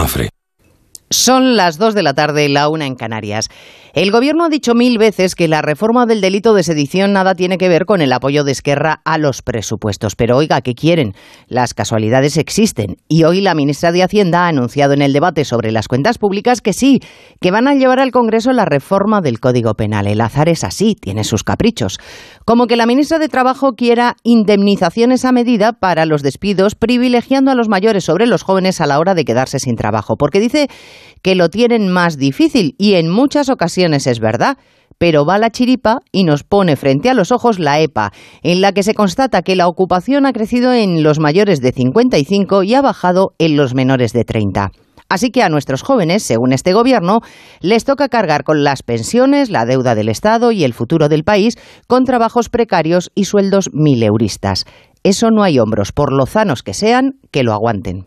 Mafre. Son las 2 de la tarde, la una en Canarias. El gobierno ha dicho mil veces que la reforma del delito de sedición nada tiene que ver con el apoyo de Esquerra a los presupuestos. Pero oiga, ¿qué quieren? Las casualidades existen. Y hoy la ministra de Hacienda ha anunciado en el debate sobre las cuentas públicas que sí, que van a llevar al Congreso la reforma del Código Penal. El azar es así, tiene sus caprichos. Como que la ministra de Trabajo quiera indemnizaciones a medida para los despidos, privilegiando a los mayores sobre los jóvenes a la hora de quedarse sin trabajo. Porque dice que lo tienen más difícil y en muchas ocasiones es verdad. Pero va la chiripa y nos pone frente a los ojos la EPA, en la que se constata que la ocupación ha crecido en los mayores de 55 y ha bajado en los menores de 30. Así que a nuestros jóvenes, según este gobierno, les toca cargar con las pensiones, la deuda del Estado y el futuro del país con trabajos precarios y sueldos mileuristas. Eso no hay hombros, por lozanos que sean, que lo aguanten.